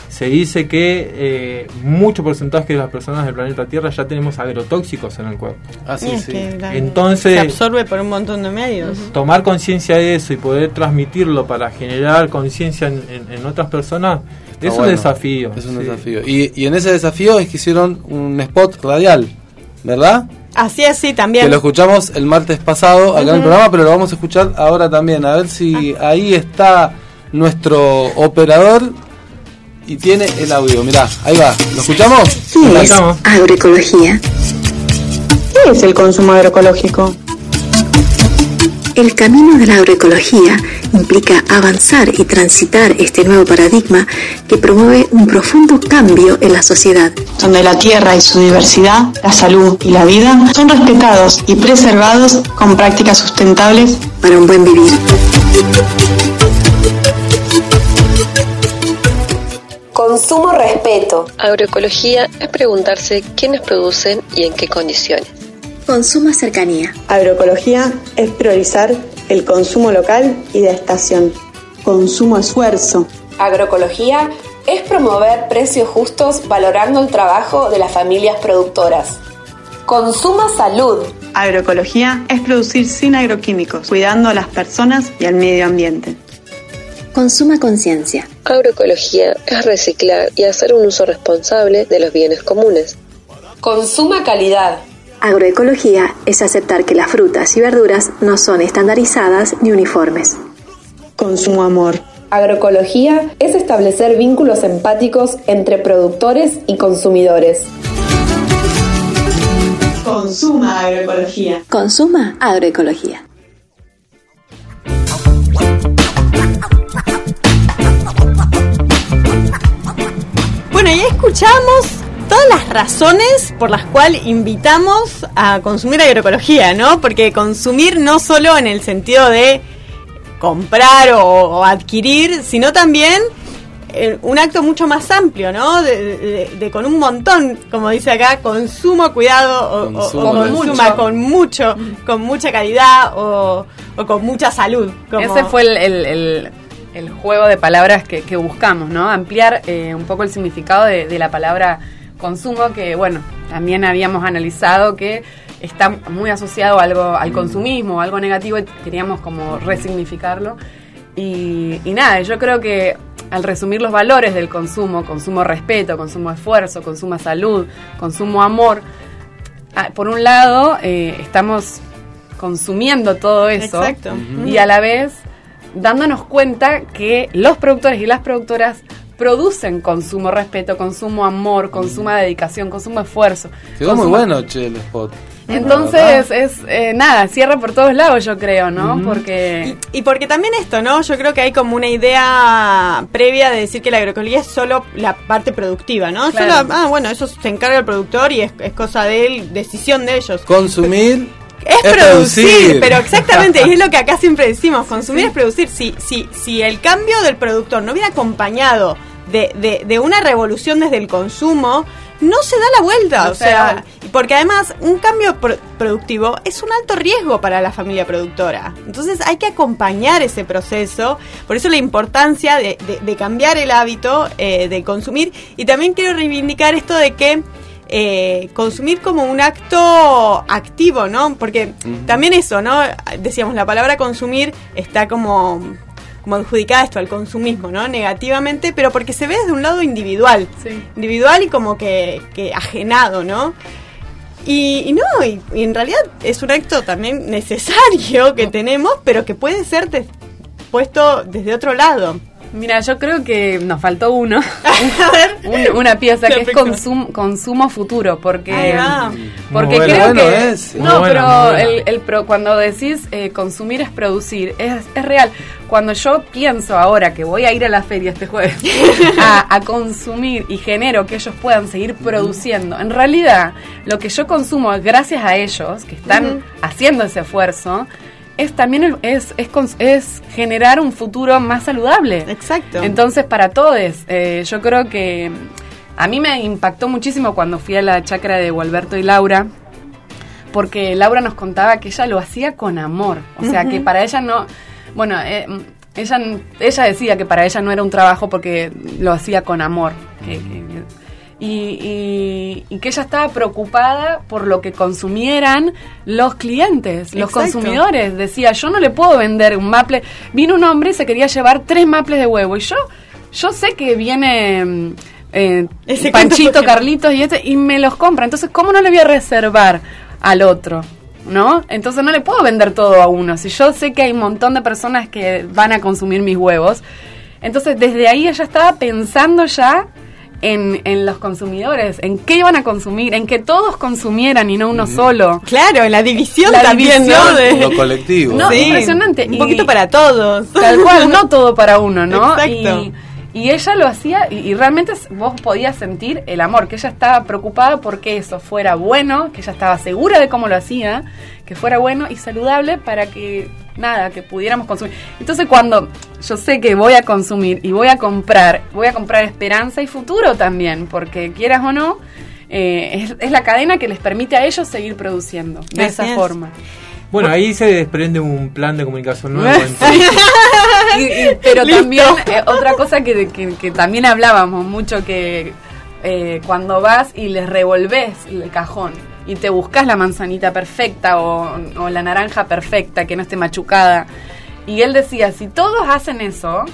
Se dice que eh, mucho porcentaje de las personas del planeta Tierra ya tenemos agrotóxicos en el cuerpo. Ah, Y sí, es sí. que Entonces- se absorbe por un montón de medios. tomar conciencia de eso y poder transmitirlo para generar conciencia en, en- en otras personas Está es un desafío. Es un sí. desafío. Y, y en ese desafío es que hicieron un spot radial, ¿verdad? Así es, sí, también. Que lo escuchamos el martes pasado acá en el programa, pero lo vamos a escuchar ahora también. A ver si Ah. ahí está nuestro operador y tiene el audio. Mirá, ahí va. ¿Lo escuchamos? ¿Qué Hola, es agroecología? ¿Qué es el consumo agroecológico? El camino de la agroecología implica avanzar y transitar este nuevo paradigma que promueve un profundo cambio en la sociedad. donde la tierra y su diversidad, la salud y la vida son respetados y preservados con prácticas sustentables para un buen vivir. Consumo respeto. Agroecología es preguntarse quiénes producen y en qué condiciones. Consuma cercanía. Agroecología es priorizar el consumo local y de estación. Consumo esfuerzo. Agroecología es promover precios justos valorando el trabajo de las familias productoras. Consuma salud. Agroecología es producir sin agroquímicos, cuidando a las personas y al medio ambiente. Consuma conciencia. Agroecología es reciclar y hacer un uso responsable de los bienes comunes. Consuma calidad. Agroecología es aceptar que las frutas y verduras no son estandarizadas ni uniformes. Consumo amor. Agroecología es establecer vínculos empáticos entre productores y consumidores. Consuma agroecología. Consuma agroecología. Bueno, ya escuchamos todas las razones por las cuales invitamos a consumir agroecología, ¿no? Porque consumir no solo en el sentido de comprar o, o adquirir, sino también eh, un acto mucho más amplio, ¿no? De, de- de con un montón, como dice acá, consumo, cuidado, o, consuma mucho. con mucho, con mucha calidad o, o con mucha salud. como- Ese fue el, el- el- el juego de palabras que, que buscamos, ¿no? Ampliar eh, un poco el significado de, de la palabra consumo, que bueno, también habíamos analizado que está muy asociado a algo, al consumismo, algo negativo, y queríamos como resignificarlo. Y, y nada, yo creo que al resumir los valores del consumo, consumo respeto, consumo esfuerzo, consumo salud, consumo amor, ah, por un lado eh, estamos consumiendo todo eso Exacto. y a la vez dándonos cuenta que los productores y las productoras producen consumo respeto, consumo amor, consumo dedicación, consumo esfuerzo. Quedó muy consumo- bueno, che, el spot. Entonces es eh, nada, cierra por todos lados yo creo, ¿no? Porque Y porque también esto, ¿no? Yo creo que hay como una idea previa de decir que la agroecología es solo la parte productiva, ¿no? Claro. Solo, ah, bueno, eso se encarga el productor y es, es cosa de él, decisión de ellos. Consumir Es, Es producir, producir. pero exactamente, y es lo que acá siempre decimos, consumir es producir. Si, si, si el cambio del productor no viene acompañado de, de, de una revolución desde el consumo, no se da la vuelta. No o sea, porque además un cambio pro- productivo es un alto riesgo para la familia productora. Entonces hay que acompañar ese proceso. Por eso la importancia de, de- de cambiar el hábito eh, de consumir. Y también quiero reivindicar esto de que eh, consumir como un acto activo, ¿no? Porque también eso, ¿no? Decíamos, la palabra consumir está como como adjudicada esto al consumismo, ¿no? Negativamente, pero porque se ve desde un lado individual. Individual y como que, que ajenado, ¿no? Y, y no, y, y en realidad es un acto también necesario que tenemos, pero que puede ser puesto desde otro lado. Mira, yo creo que nos faltó uno. Un- una pieza que es consum- consumo futuro, porque porque bueno, creo bueno que no, bueno, pero el, el pro- cuando decís eh, consumir es producir, es, es real. Cuando yo pienso ahora que voy a ir a la feria este jueves a, a consumir y genero que ellos puedan seguir produciendo, en realidad lo que yo consumo gracias a ellos que están haciendo ese esfuerzo es también el- es, es, generar un futuro más saludable. Exacto. Entonces, para todos, eh, yo creo que a mí me impactó muchísimo cuando fui a la chacra de Gualberto y Laura, porque Laura nos contaba que ella lo hacía con amor, o sea, que para ella no, bueno, eh, ella, ella decía que para ella no era un trabajo porque lo hacía con amor, que- que- y, y- y que ella estaba preocupada por lo que consumieran los clientes, los Exacto. consumidores. Decía, yo no le puedo vender un maple. Vino un hombre y se quería llevar tres maples de huevo. Y yo, yo sé que viene mm, eh, Ese Panchito, Carlitos y este, y me los compra. Entonces, ¿cómo no le voy a reservar al otro? ¿No? Entonces no le puedo vender todo a uno. Si yo sé que hay un montón de personas que van a consumir mis huevos. Entonces, desde ahí ella estaba pensando ya en, en los consumidores, en qué iban a consumir, en que todos consumieran y no uno solo. Claro, en la división La también, división. ¿no? De- Lo colectivo. No, Sí, impresionante. Un Y- poquito para todos. Tal cual, no todo para uno, ¿no? Exacto. Y, Y ella lo hacía y, y realmente vos podías sentir el amor, que ella estaba preocupada porque eso fuera bueno, que ella estaba segura de cómo lo hacía, que fuera bueno y saludable para que nada, que pudiéramos consumir. Entonces cuando yo sé que voy a consumir y voy a comprar, voy a comprar esperanza y futuro también, porque quieras o no, eh, es, es la cadena que les permite a ellos seguir produciendo de Así esa es. forma. Bueno, ahí se desprende un plan de comunicación nuevo. Y- y- pero Listo. también eh, otra cosa que, que- que también hablábamos mucho que eh, cuando vas y les revolves el cajón y te buscas la manzanita perfecta o, o la naranja perfecta que no esté machucada y él decía si todos hacen eso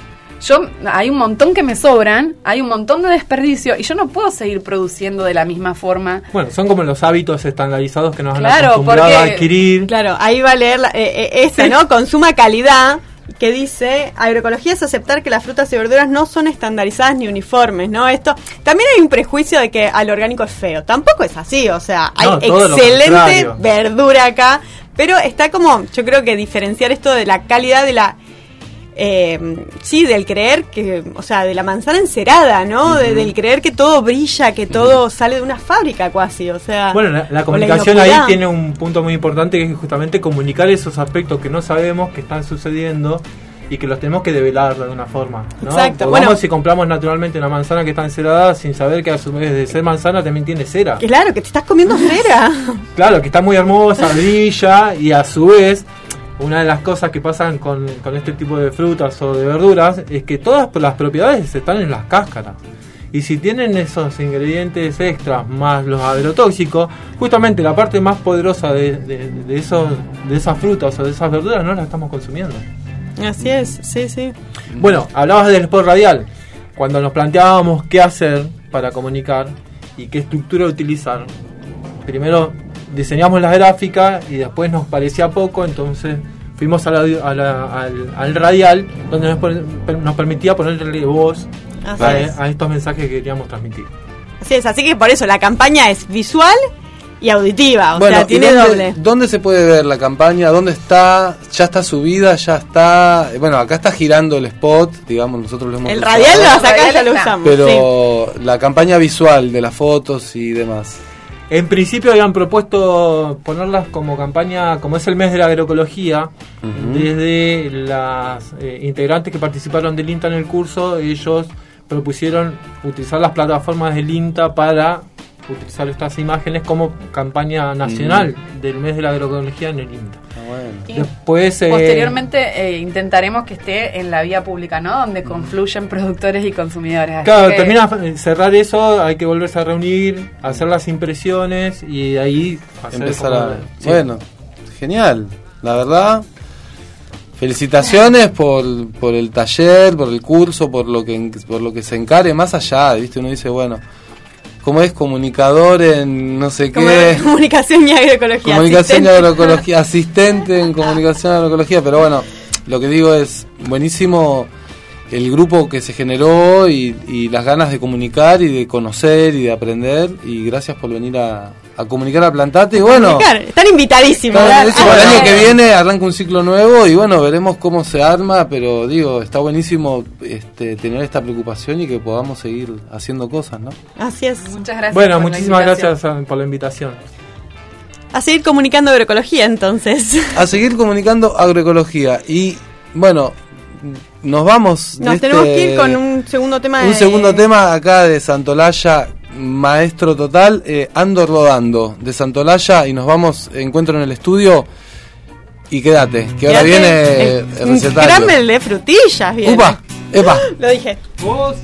yo hay un montón que me sobran hay un montón de desperdicio y yo no puedo seguir produciendo de la misma forma Bueno, son como los hábitos estandarizados que nos han Claro, acostumbrado a porque- adquirir. Claro, ahí va a leer la- eh, eh, esa, ¿no? Consuma calidad, que dice, agroecología es aceptar que las frutas y verduras no son estandarizadas ni uniformes, ¿no? Esto, también hay un prejuicio de que al orgánico es feo, tampoco es así, o sea, hay No, excelente verdura acá, pero está como, yo creo que diferenciar esto de la calidad de la... eh, sí, del creer que, o sea, de la manzana encerada, ¿no? De- del creer que todo brilla, que todo sale de una fábrica casi, o sea... Bueno, la, comunicación ahí tiene un punto muy importante que es justamente comunicar esos aspectos que no sabemos que están sucediendo y que los tenemos que develar de alguna forma. ¿no? Exacto, bueno. si compramos naturalmente una manzana que está encerada sin saber que a su vez de ser manzana también tiene cera. Claro, que te estás comiendo cera. Claro, que está muy hermosa, brilla y a su vez una de las cosas que pasan con, con este tipo de frutas o de verduras es que todas las propiedades están en las cáscaras. Y si tienen esos ingredientes extras más los agrotóxicos, justamente la parte más poderosa de, de, de esos, de esas frutas o de esas verduras no las estamos consumiendo. Así es, sí, sí. Bueno, hablabas del spot radial. Cuando nos planteábamos qué hacer para comunicar y qué estructura utilizar, primero diseñamos la gráfica y después nos parecía poco, entonces fuimos a la- a la- al, al radial donde nos, nos permitía ponerle voz a, es. a estos mensajes que queríamos transmitir. Así es, así que por eso la campaña es visual y auditiva, o sea, ¿y tiene dónde, doble. ¿Dónde se puede ver la campaña? ¿Dónde está? ¿Ya está subida? ¿Ya está? Bueno, acá está girando el spot, digamos, nosotros lo hemos El usado. radial lo acá ya lo usamos. Pero la campaña visual de las fotos y demás. En principio habían propuesto ponerlas como campaña, como es el mes de la agroecología, desde las eh, integrantes que participaron del INTA en el curso, ellos propusieron utilizar las plataformas del INTA para utilizar estas imágenes como campaña nacional del mes de la agroecología en el INTA. Después, eh, Posteriormente eh, intentaremos que esté en la vía pública, ¿no? Donde confluyen productores y consumidores. Así Claro, que- termina cerrar eso, hay que volverse a reunir, hacer las impresiones y de ahí Empezar a... sí. Bueno, genial. La verdad, felicitaciones por, por el taller, por el curso, por lo que por lo que se encare más allá, ¿viste? Uno dice, bueno, como es comunicador en no sé Como qué... comunicación y agroecología. Comunicación y asistente. agroecología, asistente en comunicación y agroecología, pero bueno, lo que digo es buenísimo el grupo que se generó y, y las ganas de comunicar y de conocer y de aprender y gracias por venir a, a comunicar a Plantate y bueno, están invitadísimos. claro, eso, Ah, el año que viene arranca un ciclo nuevo y bueno, veremos cómo se arma, pero digo, está buenísimo este, tener esta preocupación y que podamos seguir haciendo cosas, ¿no? Así es. Muchas gracias. Bueno, muchísimas gracias por la invitación. A seguir comunicando agroecología entonces. a seguir comunicando agroecología. Y bueno, nos vamos. de Nos tenemos este- que ir con un segundo tema un de- segundo tema acá de Santolaya, maestro total, eh, Ando Rodando de Santolaya. Y nos vamos, encuentro en el estudio. Y quédate, que ahora viene El- el recetario. De frutillas, bien. ¡Upa! ¡Epa! Lo dije. rodando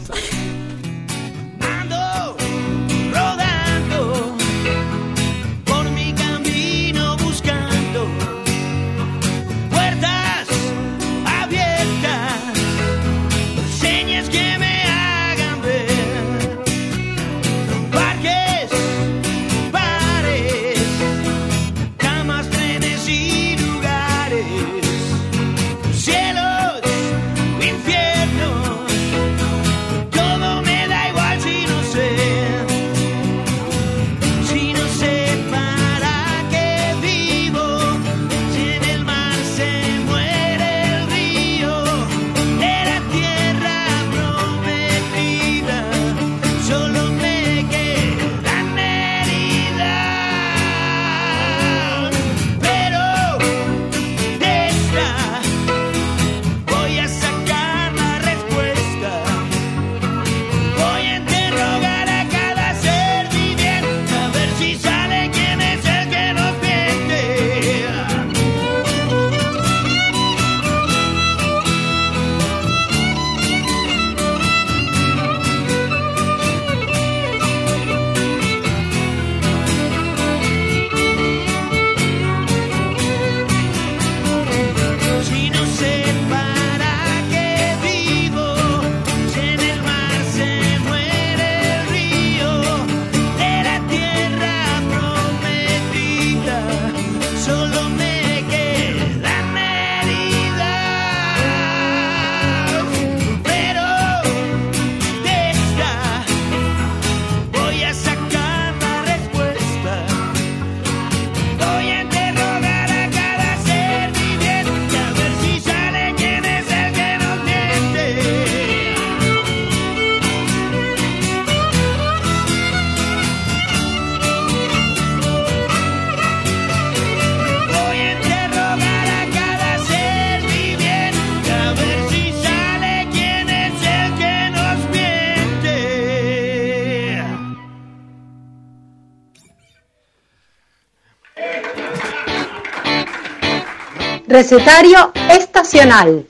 Recetario estacional.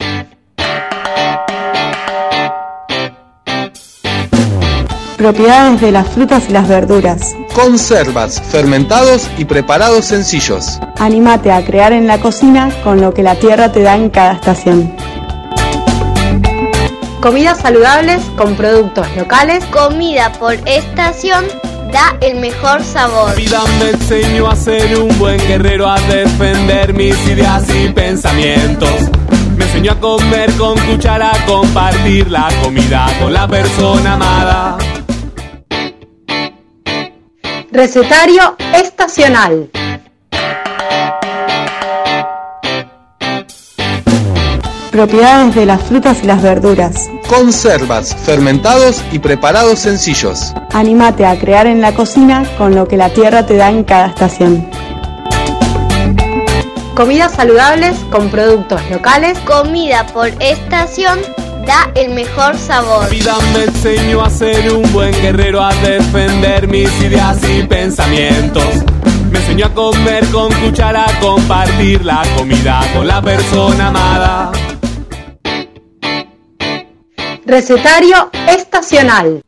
Propiedades de las frutas y las verduras. Conservas, fermentados y preparados sencillos. Anímate a crear en la cocina con lo que la tierra te da en cada estación. Comidas saludables con productos locales. Comida por estación da el mejor sabor. La vida me enseñó a ser un buen guerrero, a defender mis ideas y pensamientos. Me enseñó a comer con cuchara, a compartir la comida con la persona amada. Recetario estacional. Propiedades de las frutas y las verduras. Conservas, fermentados y preparados sencillos. Anímate a crear en la cocina con lo que la tierra te da en cada estación. Comidas saludables con productos locales. Comida por estación da el mejor sabor. La vida me enseñó a ser un buen guerrero, a defender mis ideas y pensamientos. Me enseñó a comer con cuchara, a compartir la comida con la persona amada. Recetario estacional.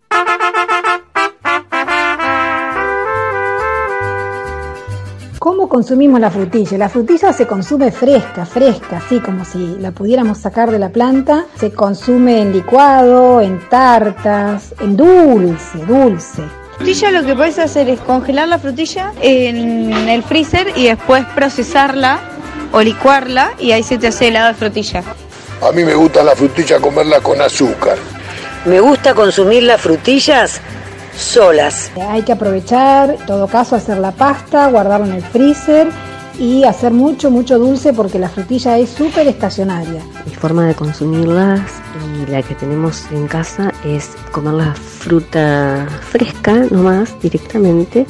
¿Cómo consumimos la frutilla? La frutilla se consume fresca, fresca, así como si la pudiéramos sacar de la planta. Se consume en licuado, en tartas, en dulce, dulce. Frutilla lo que puedes hacer es congelar la frutilla en el freezer y después procesarla o licuarla y ahí se te hace helado de frutilla. A mí me gusta la frutilla comerla con azúcar. Me gusta consumir las frutillas solas. Hay que aprovechar, en todo caso, hacer la pasta, guardarla en el freezer y hacer mucho, mucho dulce porque la frutilla es súper estacionaria. Mi forma de consumirlas y la que tenemos en casa es comer la fruta fresca nomás directamente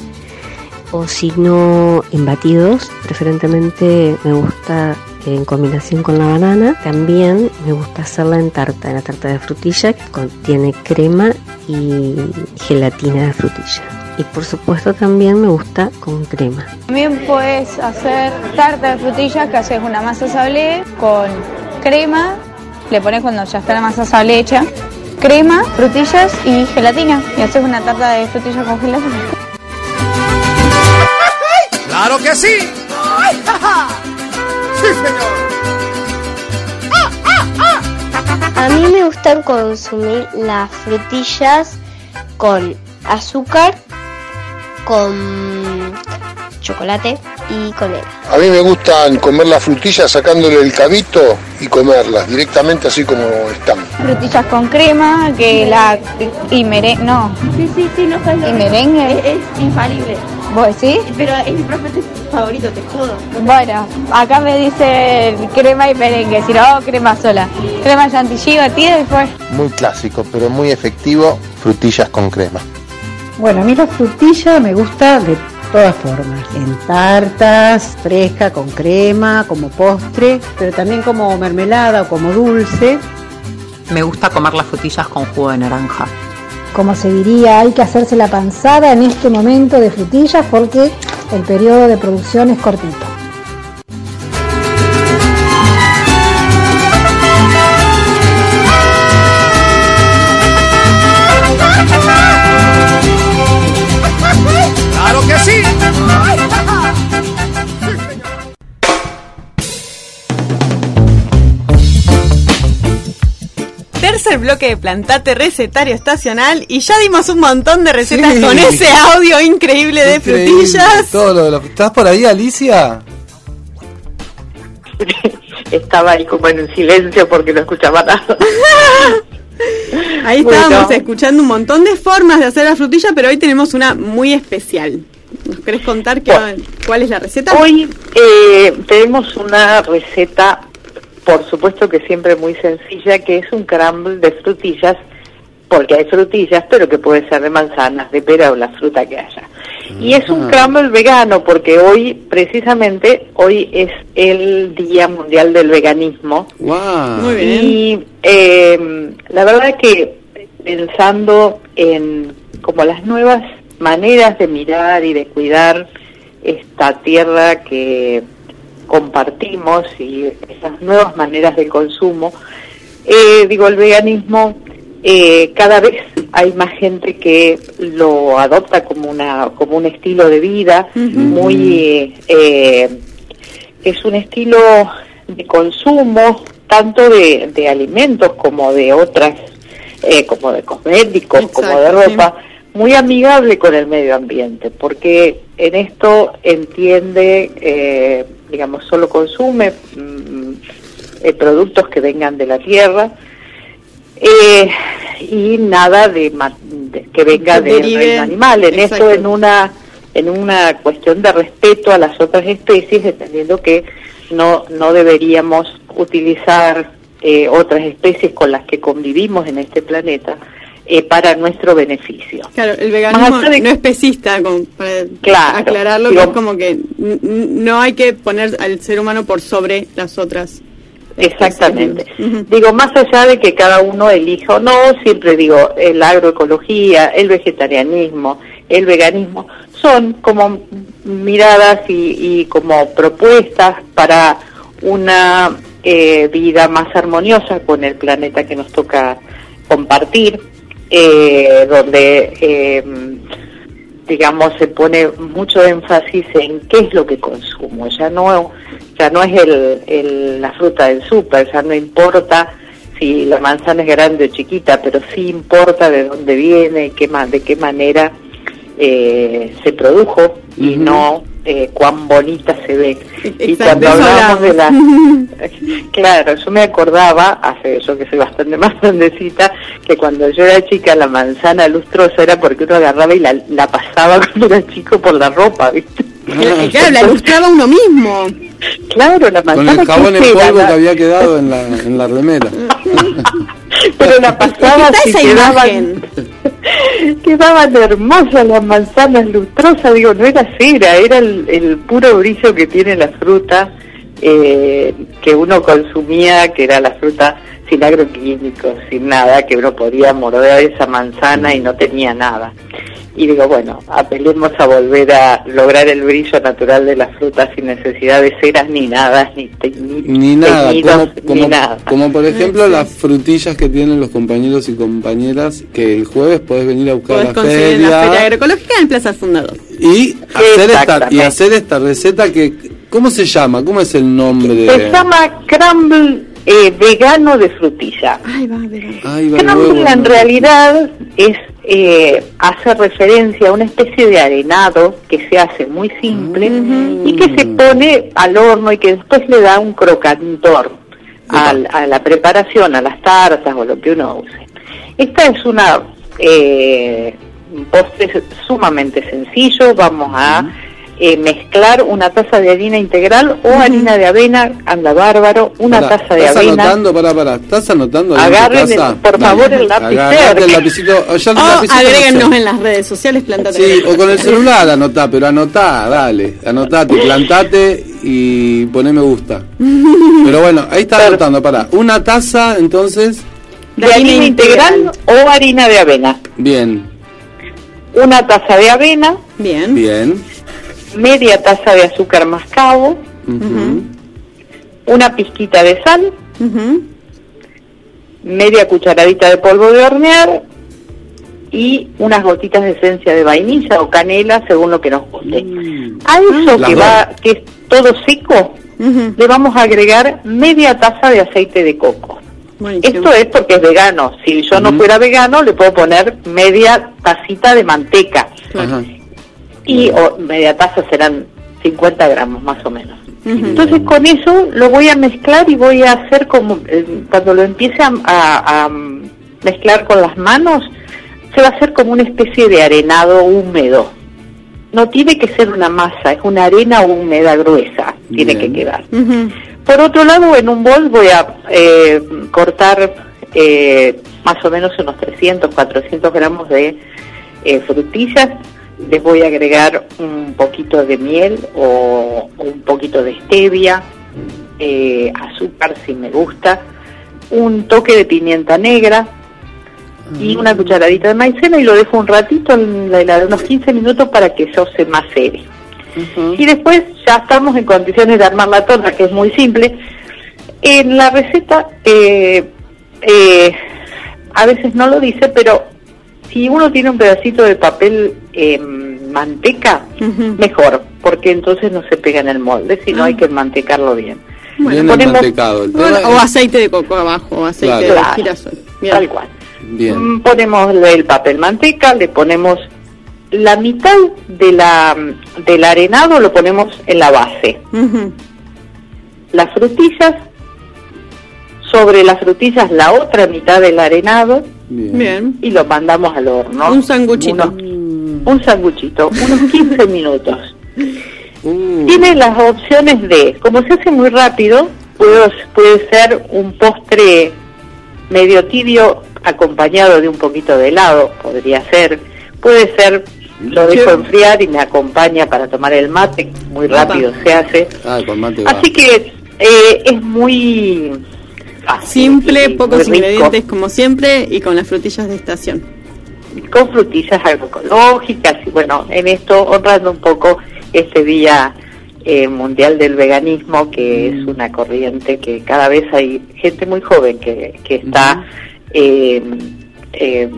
o si no en batidos, preferentemente me gusta en combinación con la banana. También me gusta hacerla en tarta, en la tarta de frutilla que contiene crema y gelatina de frutilla. Y por supuesto también me gusta con crema. También puedes hacer tarta de frutillas que haces una masa sablé con crema, le pones cuando ya está la masa sablé hecha, crema, frutillas y gelatina y haces una tarta de frutillas con gelatina. ¡Claro que sí! ¡Sí, señor! A mí me gustan consumir las frutillas con azúcar, con chocolate y con. A mí me gustan comer las frutillas sacándole el cabito y comerlas directamente así como están. Frutillas con crema, que la y merengue, no. Sí, sí, sí, no ¿Y merengue? Es, es infalible. ¿Vos sí? Pero es mi profe favorito, te jodo. Bueno, acá me dice crema y merengue, si no, crema sola. Crema chantilly batida y fue. Muy clásico, pero muy efectivo, frutillas con crema. Bueno, a mí la frutilla me gusta de todas formas, en tartas, fresca, con crema, como postre, pero también como mermelada o como dulce. Me gusta comer las frutillas con jugo de naranja. Como se diría, hay que hacerse la panzada en este momento de frutillas porque el periodo de producción es cortito. Bloque de Plantate Recetario Estacional y ya dimos un montón de recetas Sí. con ese audio increíble de Increíble, frutillas. Todo lo de la- ¿Estás por ahí, Alicia? Estaba ahí como en un silencio porque no escuchaba nada. Ahí Bueno. estábamos escuchando un montón de formas de hacer la frutilla, pero hoy tenemos una muy especial. ¿Nos querés contar qué, cuál es la receta? Hoy eh, tenemos una receta, por supuesto que siempre muy sencilla, que es un crumble de frutillas, porque hay frutillas, pero que puede ser de manzanas, de pera o la fruta que haya. Y es un crumble vegano, porque hoy, precisamente, hoy es el Día Mundial del Veganismo. Muy bien. Y eh, la verdad que pensando en como las nuevas maneras de mirar y de cuidar esta tierra que compartimos y esas nuevas maneras de consumo, eh, digo, el veganismo eh, cada vez hay más gente que lo adopta como una como un estilo de vida muy eh, es un estilo de consumo tanto de, de alimentos como de otras eh, como de cosméticos como de sí. ropa muy amigable con el medio ambiente porque en esto entiende eh, digamos solo consume mm, eh, productos que vengan de la tierra eh, y nada de, de- que venga del reino animal. En exacto. esto, en una en una cuestión de respeto a las otras especies, entendiendo que no no deberíamos utilizar eh, otras especies con las que convivimos en este planeta eh, para nuestro beneficio. Claro, el veganismo de- no es pesista, como para Claro, aclararlo, digo- que es como que no hay que poner al ser humano por sobre las otras. Exactamente. Digo, más allá de que cada uno elija o no, siempre digo, el agroecología, el vegetarianismo, el veganismo, son como miradas y, y como propuestas para una eh, vida más armoniosa con el planeta que nos toca compartir, eh, donde eh, digamos se pone mucho énfasis en qué es lo que consumo. Ya no ya no es el, el- la fruta del súper ya no importa si la manzana es grande o chiquita pero sí importa de dónde viene qué de qué manera eh, se produjo y no eh, cuán bonita se ve y cuando hablamos de la. Claro, yo me acordaba, hace yo que soy bastante más grandecita, que cuando yo era chica la manzana lustrosa era porque uno agarraba y la, la pasaba cuando era chico por la ropa, ¿viste? Claro, la ilustraba uno mismo. Claro, la Con manzana el jabón en polvo que había quedado en la, en la remera. Pero la y esa quedaban, quedaban hermosas las manzanas lustrosas, digo, no era cera, era el, el puro brillo que tiene la fruta eh, que uno consumía, que era la fruta sin agroquímicos, sin nada, que uno podía morder esa manzana y no tenía nada. Y digo, bueno, apelemos a volver a lograr el brillo natural de las frutas sin necesidad de ceras ni nada, ni, te- ni, Ni nada, teñidos, como, ni nada. como por ejemplo las frutillas que tienen los compañeros y compañeras que el jueves podés venir a buscar a Podés la la feria, Agroecológica en Plaza Fundador. y hacer esta y hacer esta receta que ¿cómo se llama? ¿Cómo es el nombre? Se llama crumble eh, vegano de frutilla. Ay, va, vegano. Va Crumble en ¿no? realidad es eh, hace referencia a una especie de arenado que se hace muy simple y que se pone al horno y que después le da un crocantor al- a la preparación, a las tartas o lo que uno use. Esta es una eh, un postre sumamente sencillo. Vamos a eh, mezclar una taza de harina integral o harina de avena, anda bárbaro, una Pará, taza de ¿Estás avena. anotando? Pará, pará. ¿Estás anotando? Agarren, el- por favor, el cerca. el lapicito. o ya el O lapicito no agréguennos sé. en las redes sociales, plantate. Sí, o con el celular anotá, pero anotá, dale, anotate, plantate y poné me gusta. Pero bueno, ahí está anotando, pará. Una taza, entonces, de harina integral o harina de avena. bien, Una taza de avena, Bien. bien. Media taza de azúcar mascabo, una pizquita de sal, media cucharadita de polvo de hornear y unas gotitas de esencia de vainilla o canela según lo que nos guste. A eso que va, que es todo seco, le vamos a agregar media taza de aceite de coco. Esto es porque es vegano. Si yo no fuera vegano, le puedo poner media tacita de manteca. Y o media taza serán 50 gramos más o menos. Entonces con eso lo voy a mezclar y voy a hacer como, eh, cuando lo empiece a, a- a mezclar con las manos, se va a hacer como una especie de arenado húmedo. No tiene que ser una masa, es una arena húmeda gruesa, tiene que quedar. Por otro lado, en un bol voy a eh, cortar eh, más o menos unos 300, 400 gramos de eh, frutillas. Les voy a agregar un poquito de miel o un poquito de stevia, eh, azúcar si me gusta, un toque de pimienta negra y una cucharadita de maicena y lo dejo un ratito en la heladera, unos 15 minutos para que eso se macere. Y después ya estamos en condiciones de armar la torta, que es muy simple. En la receta, eh, eh, a veces no lo dice, pero si uno tiene un pedacito de papel eh, manteca, mejor, porque entonces no se pega en el molde, sino hay que mantecarlo bien. Bien ponemos- mantecado. El Bueno, o aceite de coco abajo, o aceite Claro. de girasol. Bien. Tal cual. Bien. Mm, Ponemos el papel manteca, le ponemos la mitad de la del arenado lo ponemos en la base. Las frutillas sobre las frutillas la otra mitad del arenado Bien. y lo mandamos al horno. Un sanguchito. Unos- un sanguchito, unos 15 minutos. Uh, Tiene las opciones de, como se hace muy rápido, puede, puede ser un postre medio tibio acompañado de un poquito de helado, podría ser. Puede ser, lo dejo enfriar y me acompaña para tomar el mate, muy rápido se hace. Ah, con mate va. Así que eh, es muy fácil Simple, y pocos muy ingredientes como siempre y con las frutillas de estación. Con frutillas agroecológicas y bueno, en esto honrando un poco este Día eh, Mundial del Veganismo, que es una corriente que cada vez hay gente muy joven que, que está eh, eh,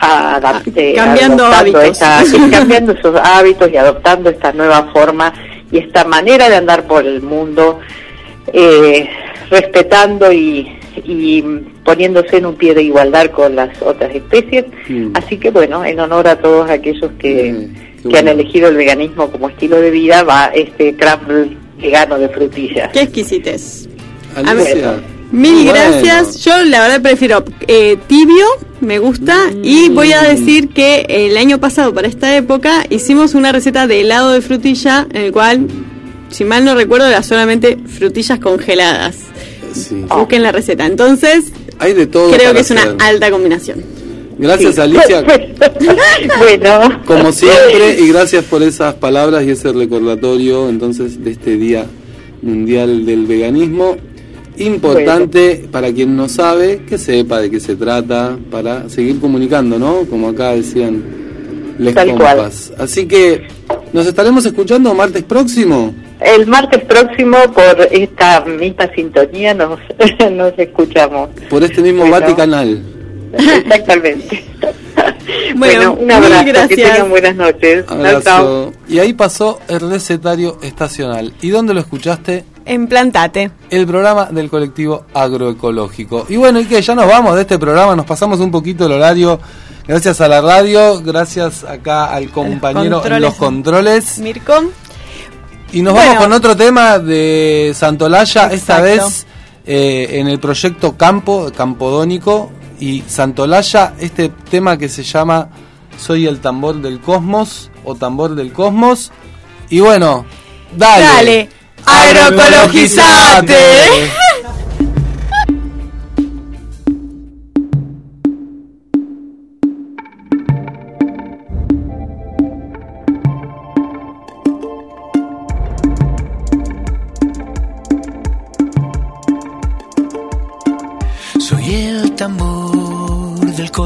adap- eh, cambiando hábitos. esta- cambiando esos hábitos y adoptando esta nueva forma y esta manera de andar por el mundo, eh, respetando y, y poniéndose en un pie de igualdad con las otras especies. Mm. Así que bueno, en honor a todos aquellos que, qué que han elegido el veganismo como estilo de vida, va este crumble vegano de frutillas. Qué exquisitez. Alicia. Mil Bueno. gracias. Yo la verdad prefiero eh, tibio, me gusta. Y voy a decir que el año pasado, para esta época, hicimos una receta de helado de frutilla, en el cual, si mal no recuerdo, era solamente frutillas congeladas. Sí. Busquen la receta. Entonces, Hay de todo. creo que es una hacer. alta combinación. Gracias, Alicia. bueno. Como siempre, y gracias por esas palabras y ese recordatorio entonces de este Día Mundial del Veganismo. Importante para quien no sabe que sepa de qué se trata para seguir comunicando, ¿no? Como acá decían les Tal cual. compas. Así que nos estaremos escuchando martes próximo. El martes próximo, por esta misma sintonía, nos, nos escuchamos. Por este mismo Bueno. Vaticanal. Exactamente. Bueno, un mil abrazo, que gracias. tengan buenas noches. Abrazo. Y ahí pasó el recetario estacional. ¿Y dónde lo escuchaste? En Plantate. el programa del colectivo agroecológico. Y bueno, y que ya nos vamos de este programa, nos pasamos un poquito el horario. Gracias a la radio, gracias acá al compañero en los controles. Mirko. Y nos Bueno. vamos con otro tema de Santolaya, esta vez eh, en el proyecto Campo, Campodónico. Y Santolaya, este tema que se llama Soy el tambor del cosmos o tambor del cosmos. Y bueno, dale. Dale, agroecologizate.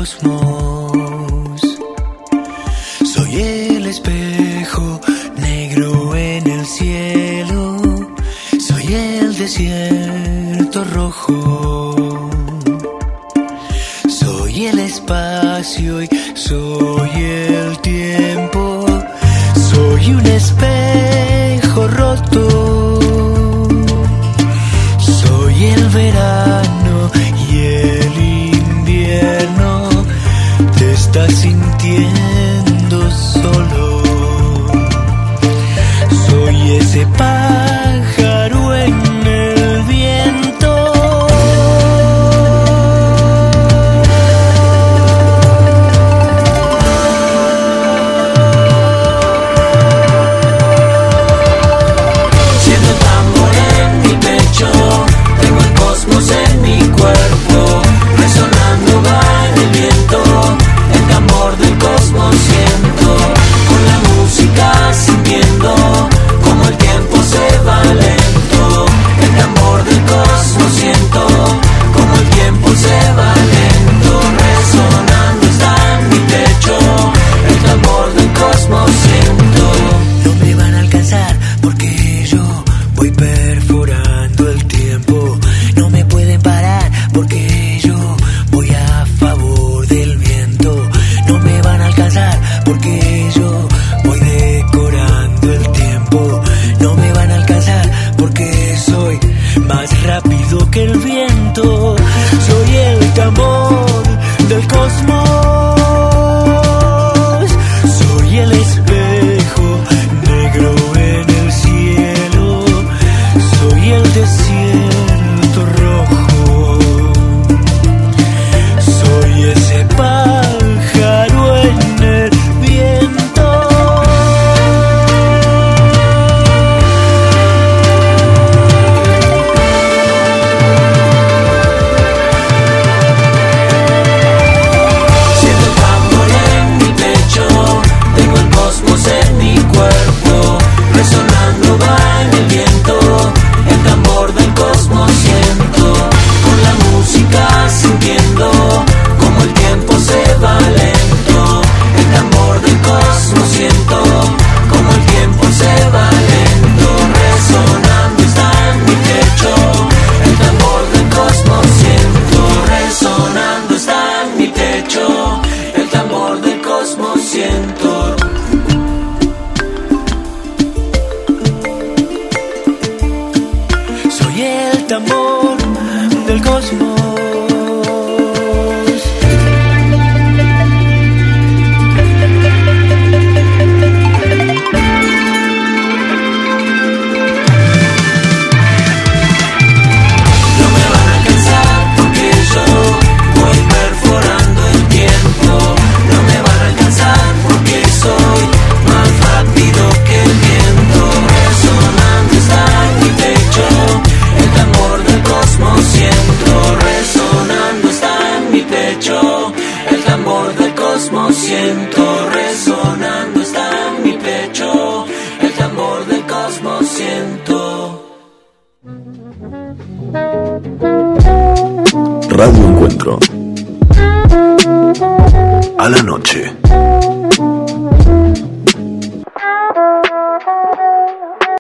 Del cosmos.